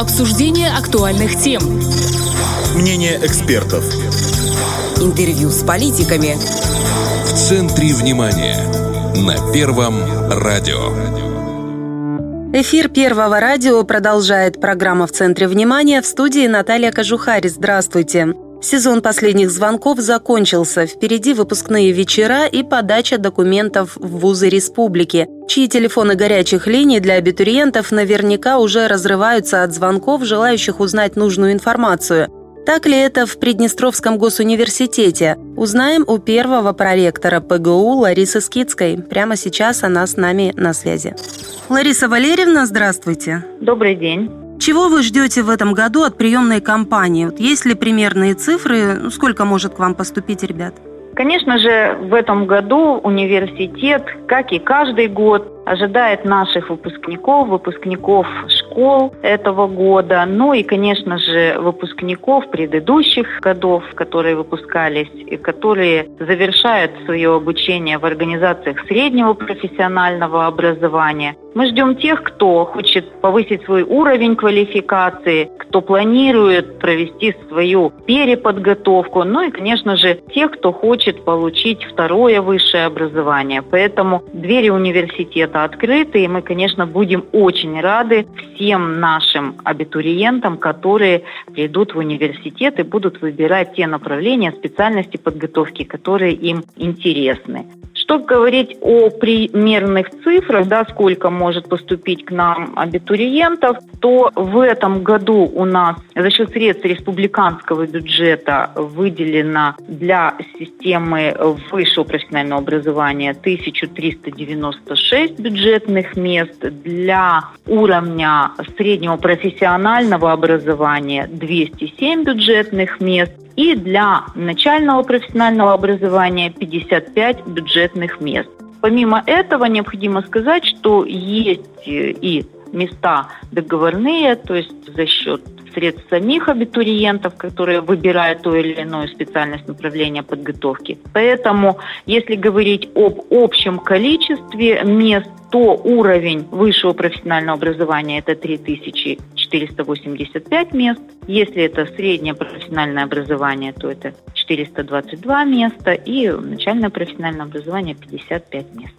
Обсуждение актуальных тем. Мнение экспертов. Интервью с политиками. В центре внимания. На Первом радио. Эфир Первого радио продолжает программа «В центре внимания» в студии Наталья Кожухарь. Здравствуйте. Сезон последних звонков закончился. Впереди выпускные вечера и подача документов в вузы республики, чьи телефоны горячих линий для абитуриентов наверняка уже разрываются от звонков, желающих узнать нужную информацию. Так ли это в Приднестровском госуниверситете? Узнаем у первого проректора ПГУ Ларисы Скидской. Прямо сейчас она с нами на связи. Лариса Валерьевна, здравствуйте. Добрый день. Чего вы ждете в этом году от приемной кампании? Вот есть ли примерные цифры? Ну, сколько может к вам поступить ребят? Конечно же, в этом году университет, как и каждый год, ожидает наших выпускников, выпускников школ этого года, ну и, конечно же, выпускников предыдущих годов, которые выпускались и которые завершают свое обучение в организациях среднего профессионального образования. Мы ждем тех, кто хочет повысить свой уровень квалификации, кто планирует провести свою переподготовку, ну и, конечно же, тех, кто хочет получить второе высшее образование. Поэтому двери университета открыты, и мы, конечно, будем очень рады всем нашим абитуриентам, которые придут в университет и будут выбирать те направления, специальности подготовки, которые им интересны. Что говорить о примерных цифрах, да, сколько может поступить к нам абитуриентов, то в этом году у нас за счет средств республиканского бюджета выделено для системы высшего профессионального образования 1396 бюджетных мест, для уровня среднего профессионального образования 207 бюджетных мест и для начального профессионального образования 55 бюджетных мест. Помимо этого, необходимо сказать, что есть и места договорные, то есть за счет средств самих абитуриентов, которые выбирают ту или иную специальность направления подготовки. Поэтому, если говорить об общем количестве мест, то уровень высшего профессионального образования – это 3485 мест. Если это среднее профессиональное образование, то это 422 места. И начальное профессиональное образование – 55 мест.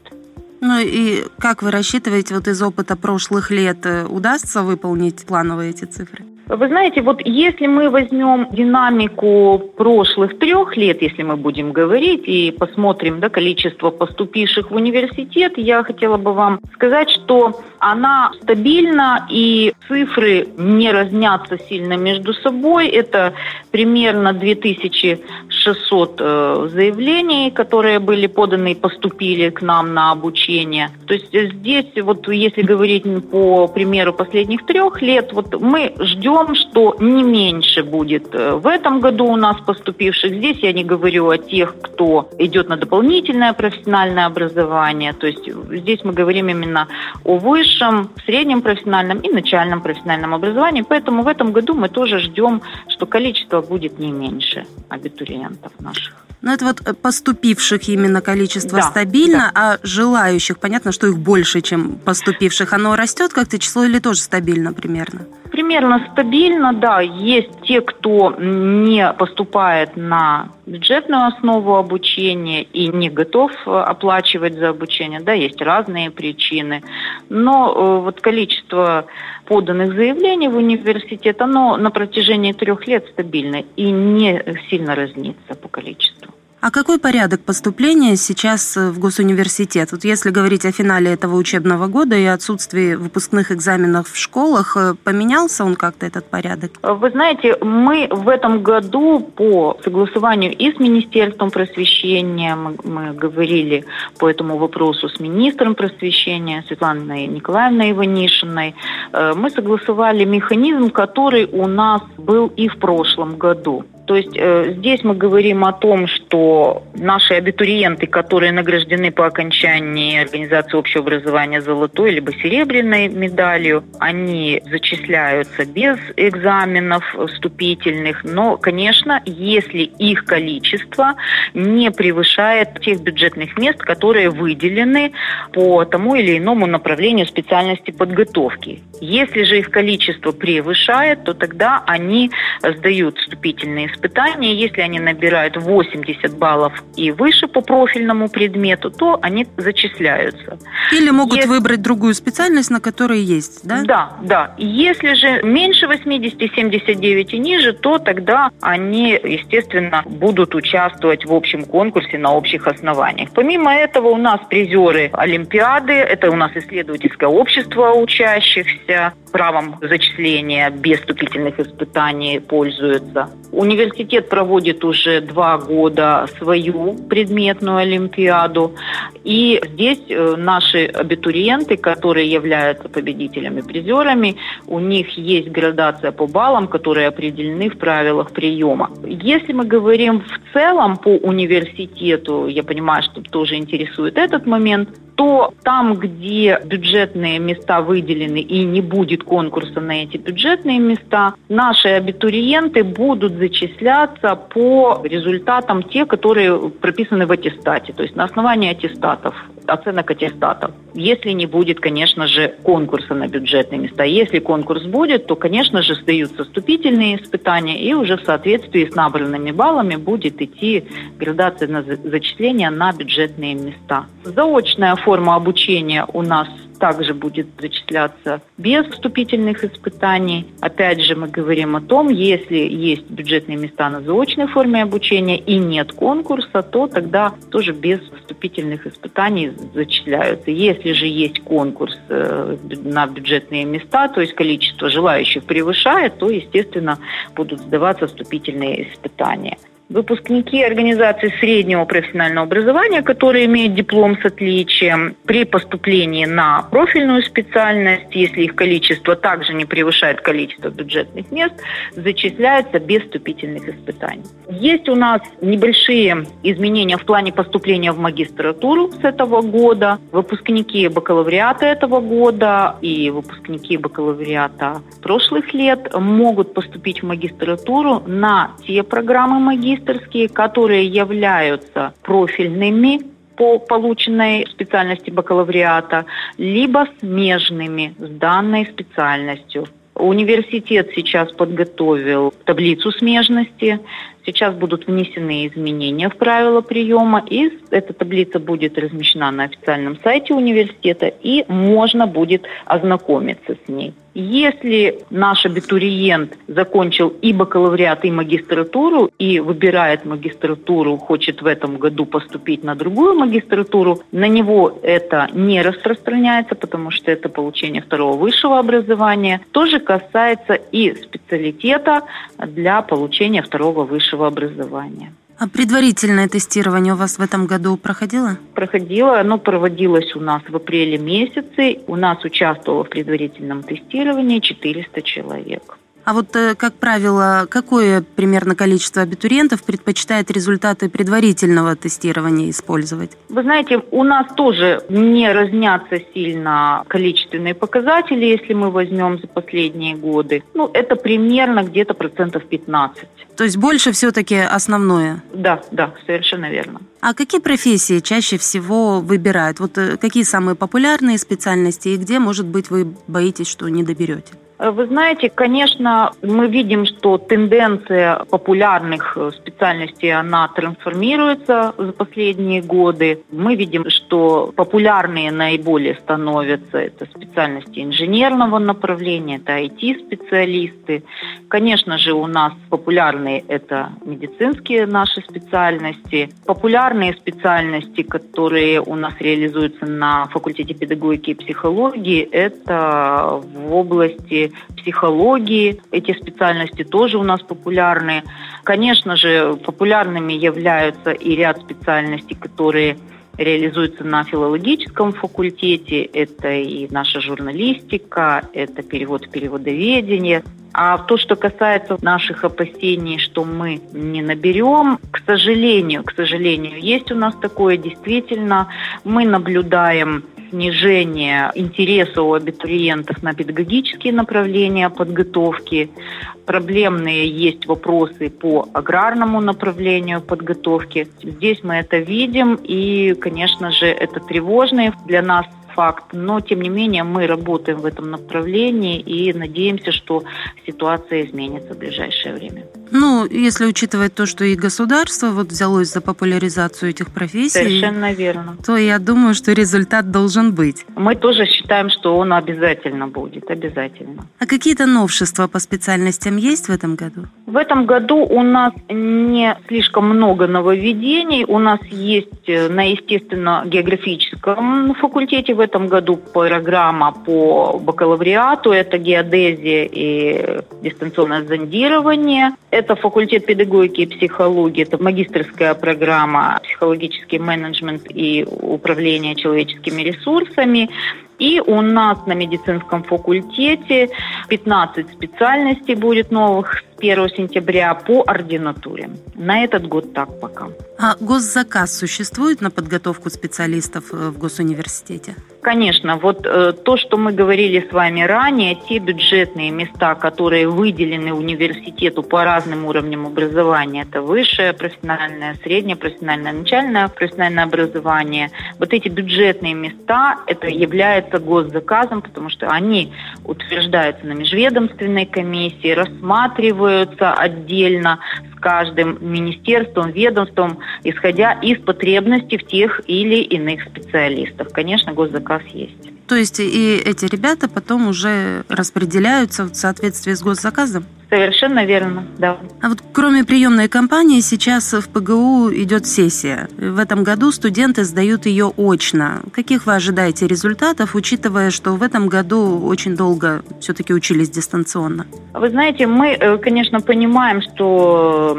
Ну и как вы рассчитываете, вот из опыта прошлых лет э, удастся выполнить плановые эти цифры? Вы знаете, вот если мы возьмем динамику прошлых трех лет, если мы будем говорить, и посмотрим да, количество поступивших в университет, я хотела бы вам сказать, что она стабильна, и цифры не разнятся сильно между собой. Это примерно 2600 э, заявлений, которые были поданы и поступили к нам на обучение. То есть здесь, вот если говорить по примеру последних трех лет, вот мы ждем том, что не меньше будет э, в этом году у нас поступивших. Здесь я не говорю о тех, кто идет на дополнительное профессиональное образование. То есть здесь мы говорим именно о высшем, среднем профессиональном и начальном профессиональном образовании. Поэтому в этом году мы тоже ждем, что количество будет не меньше абитуриентов наших. Ну, это вот поступивших именно количество да, стабильно, да. а желающих, понятно, что их больше, чем поступивших, оно растет как-то число или тоже стабильно примерно? Примерно стабильно, да. Есть те, кто не поступает на бюджетную основу обучения и не готов э, оплачивать за обучение. Да, есть разные причины. Но э, вот количество поданных заявлений в университет, оно на протяжении трех лет стабильно и не сильно разнится по количеству. А какой порядок поступления сейчас э, в госуниверситет? Вот если говорить о финале этого учебного года и отсутствии выпускных экзаменов в школах, э, поменялся он как-то этот порядок? Вы знаете, мы в этом году по согласованию и с Министерством просвещения, мы, мы говорили по этому вопросу с министром просвещения Светланой Николаевной Иванишиной, э, мы согласовали механизм, который у нас был и в прошлом году. То есть э, здесь мы говорим о том, что наши абитуриенты, которые награждены по окончании организации общего образования золотой либо серебряной медалью, они зачисляются без экзаменов вступительных, но, конечно, если их количество не превышает тех бюджетных мест, которые выделены по тому или иному направлению специальности подготовки. Если же их количество превышает, то тогда они сдают вступительные испытания. Если они набирают 80 баллов и выше по профильному предмету, то они зачисляются. Или могут Если... выбрать другую специальность, на которой есть, да? Да, да. Если же меньше 80, 79 и ниже, то тогда они, естественно, будут участвовать в общем конкурсе на общих основаниях. Помимо этого у нас призеры Олимпиады, это у нас исследовательское общество учащихся, правом зачисления без вступительных испытаний пользуются. Университет проводит уже два года свою предметную Олимпиаду. И здесь э, наши абитуриенты, которые являются победителями, призерами, у них есть градация по баллам, которые определены в правилах приема. Если мы говорим в целом по университету, я понимаю, что тоже интересует этот момент, то там, где бюджетные места выделены и не будет конкурса на эти бюджетные места, наши абитуриенты будут зачисляться по результатам те, которые прописаны в аттестате, то есть на основании аттестатов, оценок аттестатов. Если не будет, конечно же, конкурса на бюджетные места. Если конкурс будет, то, конечно же, сдаются вступительные испытания, и уже в соответствии с набранными баллами будет идти градация на зачисление на бюджетные места. Заочная форма обучения у нас также будет зачисляться без вступительных испытаний. Опять же, мы говорим о том, если есть бюджетные места на заочной форме обучения и нет конкурса, то тогда тоже без вступительных испытаний зачисляются. Если же есть конкурс э, на бюджетные места, то есть количество желающих превышает, то, естественно, будут сдаваться вступительные испытания. Выпускники организации среднего профессионального образования, которые имеют диплом с отличием, при поступлении на профильную специальность, если их количество также не превышает количество бюджетных мест, зачисляются без вступительных испытаний. Есть у нас небольшие изменения в плане поступления в магистратуру с этого года. Выпускники бакалавриата этого года и выпускники бакалавриата прошлых лет могут поступить в магистратуру на те программы магистра, магистрские, которые являются профильными по полученной специальности бакалавриата, либо смежными с данной специальностью. Университет сейчас подготовил таблицу смежности. Сейчас будут внесены изменения в правила приема, и эта таблица будет размещена на официальном сайте университета, и можно будет ознакомиться с ней. Если наш абитуриент закончил и бакалавриат, и магистратуру, и выбирает магистратуру, хочет в этом году поступить на другую магистратуру, на него это не распространяется, потому что это получение второго высшего образования. Тоже касается и специалитета для получения второго высшего образования. А предварительное тестирование у вас в этом году проходило? Проходило. Оно проводилось у нас в апреле месяце. У нас участвовало в предварительном тестировании 400 человек. А вот, э, как правило, какое примерно количество абитуриентов предпочитает результаты предварительного тестирования использовать? Вы знаете, у нас тоже не разнятся сильно количественные показатели, если мы возьмем за последние годы. Ну, это примерно где-то процентов 15. То есть больше все-таки основное? Да, да, совершенно верно. А какие профессии чаще всего выбирают? Вот э, какие самые популярные специальности и где, может быть, вы боитесь, что не доберете? Вы знаете, конечно, мы видим, что тенденция популярных э, специальностей, она трансформируется за последние годы. Мы видим, что популярные наиболее становятся это специальности инженерного направления, это IT-специалисты. Конечно же, у нас популярные это медицинские наши специальности. Популярные специальности, которые у нас реализуются на факультете педагогики и психологии, это в области психологии. Эти специальности тоже у нас популярны. Конечно же, популярными являются и ряд специальностей, которые реализуется на филологическом факультете. Это и наша журналистика, это перевод переводоведение. А то, что касается наших опасений, что мы не наберем, к сожалению, к сожалению, есть у нас такое действительно. Мы наблюдаем снижение интереса у абитуриентов на педагогические направления подготовки. Проблемные есть вопросы по аграрному направлению подготовки. Здесь мы это видим, и, конечно же, это тревожно для нас факт, но тем не менее мы работаем в этом направлении и надеемся, что ситуация изменится в ближайшее время. Ну, если учитывать то, что и государство вот взялось за популяризацию этих профессий, Совершенно верно. то я думаю, что результат должен быть. Мы тоже считаем, что он обязательно будет, обязательно. А какие-то новшества по специальностям есть в этом году? В этом году у нас не слишком много нововведений. У нас есть э, на естественно-географическом факультете в этом году программа по бакалавриату. Это геодезия и дистанционное зондирование. Это факультет педагогики и психологии, это магистрская программа психологический менеджмент и управление человеческими ресурсами. И у нас на медицинском факультете 15 специальностей будет новых 1 сентября по ординатуре. На этот год так пока. А госзаказ существует на подготовку специалистов э, в госуниверситете? Конечно, вот э, то, что мы говорили с вами ранее, те бюджетные места, которые выделены университету по разным уровням образования, это высшее профессиональное, среднее профессиональное, начальное профессиональное образование, вот эти бюджетные места, это является госзаказом, потому что они утверждаются на межведомственной комиссии, рассматриваются отдельно с каждым министерством, ведомством, исходя из потребностей в тех или иных специалистах. Конечно, госзаказ есть. То есть и эти ребята потом уже распределяются в соответствии с госзаказом? Совершенно верно, да. А вот кроме приемной кампании сейчас в ПГУ идет сессия. В этом году студенты сдают ее очно. Каких вы ожидаете результатов, учитывая, что в этом году очень долго все-таки учились дистанционно? Вы знаете, мы, э, конечно, понимаем, что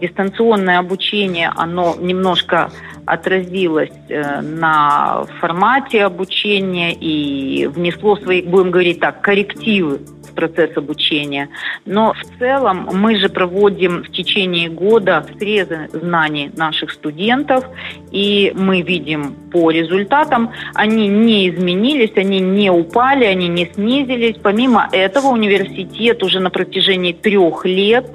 дистанционное обучение, оно немножко отразилось э, на формате обучения и внесло свои, будем говорить так, коррективы процесс обучения. Но в целом мы же проводим в течение года срезы знаний наших студентов, и мы видим по результатам, они не изменились, они не упали, они не снизились. Помимо этого, университет уже на протяжении трех лет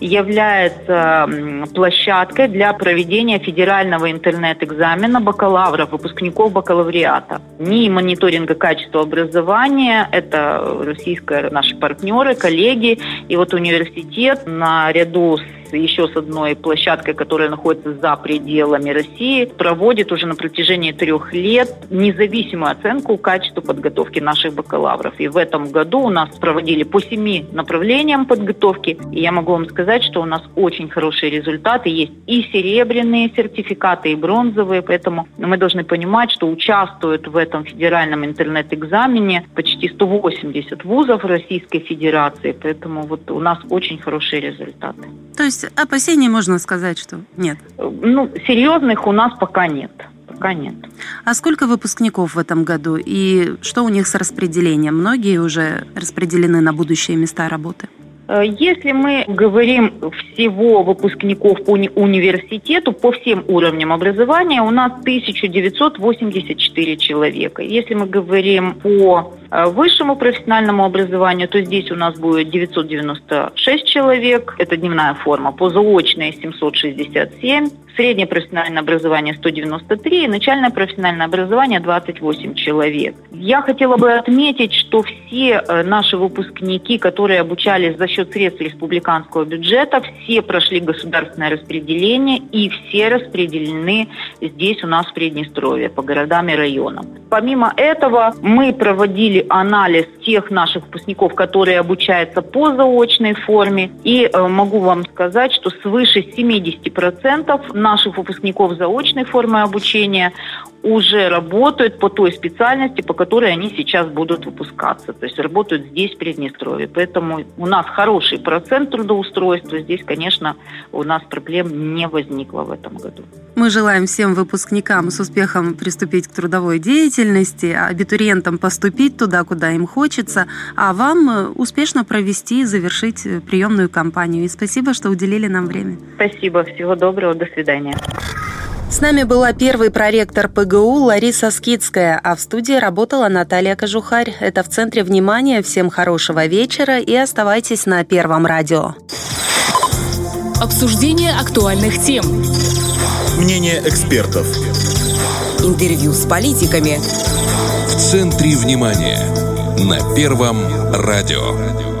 является площадкой для проведения федерального интернет-экзамена бакалавров, выпускников бакалавриата. НИИ мониторинга качества образования, это российская наши партнеры, коллеги. И вот университет наряду с еще с одной площадкой, которая находится за пределами России, проводит уже на протяжении трех лет независимую оценку качества подготовки наших бакалавров. И в этом году у нас проводили по семи направлениям подготовки. И я могу вам сказать, что у нас очень хорошие результаты. Есть и серебряные сертификаты, и бронзовые. Поэтому мы должны понимать, что участвуют в этом федеральном интернет-экзамене почти 180 вузов Российской Федерации. Поэтому вот у нас очень хорошие результаты. То есть есть опасений можно сказать, что нет? Ну, серьезных у нас пока нет. Пока нет. А сколько выпускников в этом году и что у них с распределением? Многие уже распределены на будущие места работы? Э, если мы говорим всего выпускников по университету, по всем уровням образования, у нас 1984 человека. Если мы говорим по э, высшему профессиональному образованию, то здесь у нас будет 996 человек, это дневная форма, по заочной 767, среднее профессиональное образование 193 и начальное профессиональное образование 28 человек. Я хотела бы отметить, что все э, наши выпускники, которые обучались за счет средств республиканского бюджета, все прошли государственное распределение и все распределены здесь у нас в Приднестровье по городам и районам. Помимо этого мы проводили анализ тех наших выпускников, которые обучаются по заочной форме и э, могу вам сказать, что свыше 70% наших выпускников заочной формы обучения уже работают по той специальности, по которой они сейчас будут выпускаться. То есть работают здесь, в Приднестровье. Поэтому у нас хороший процент трудоустройства. Здесь, конечно, у нас проблем не возникло в этом году. Мы желаем всем выпускникам с успехом приступить к трудовой деятельности, абитуриентам поступить туда, куда им хочется, а вам э, успешно провести и завершить э, приемную кампанию. И спасибо, что уделили нам время. Спасибо. Всего доброго. До свидания. С нами была первый проректор ПГУ Лариса Скидская, а в студии работала Наталья Кожухарь. Это в центре внимания. Всем хорошего вечера и оставайтесь на Первом радио. Обсуждение актуальных тем. Мнение экспертов. Интервью с политиками. В центре внимания. На Первом радио.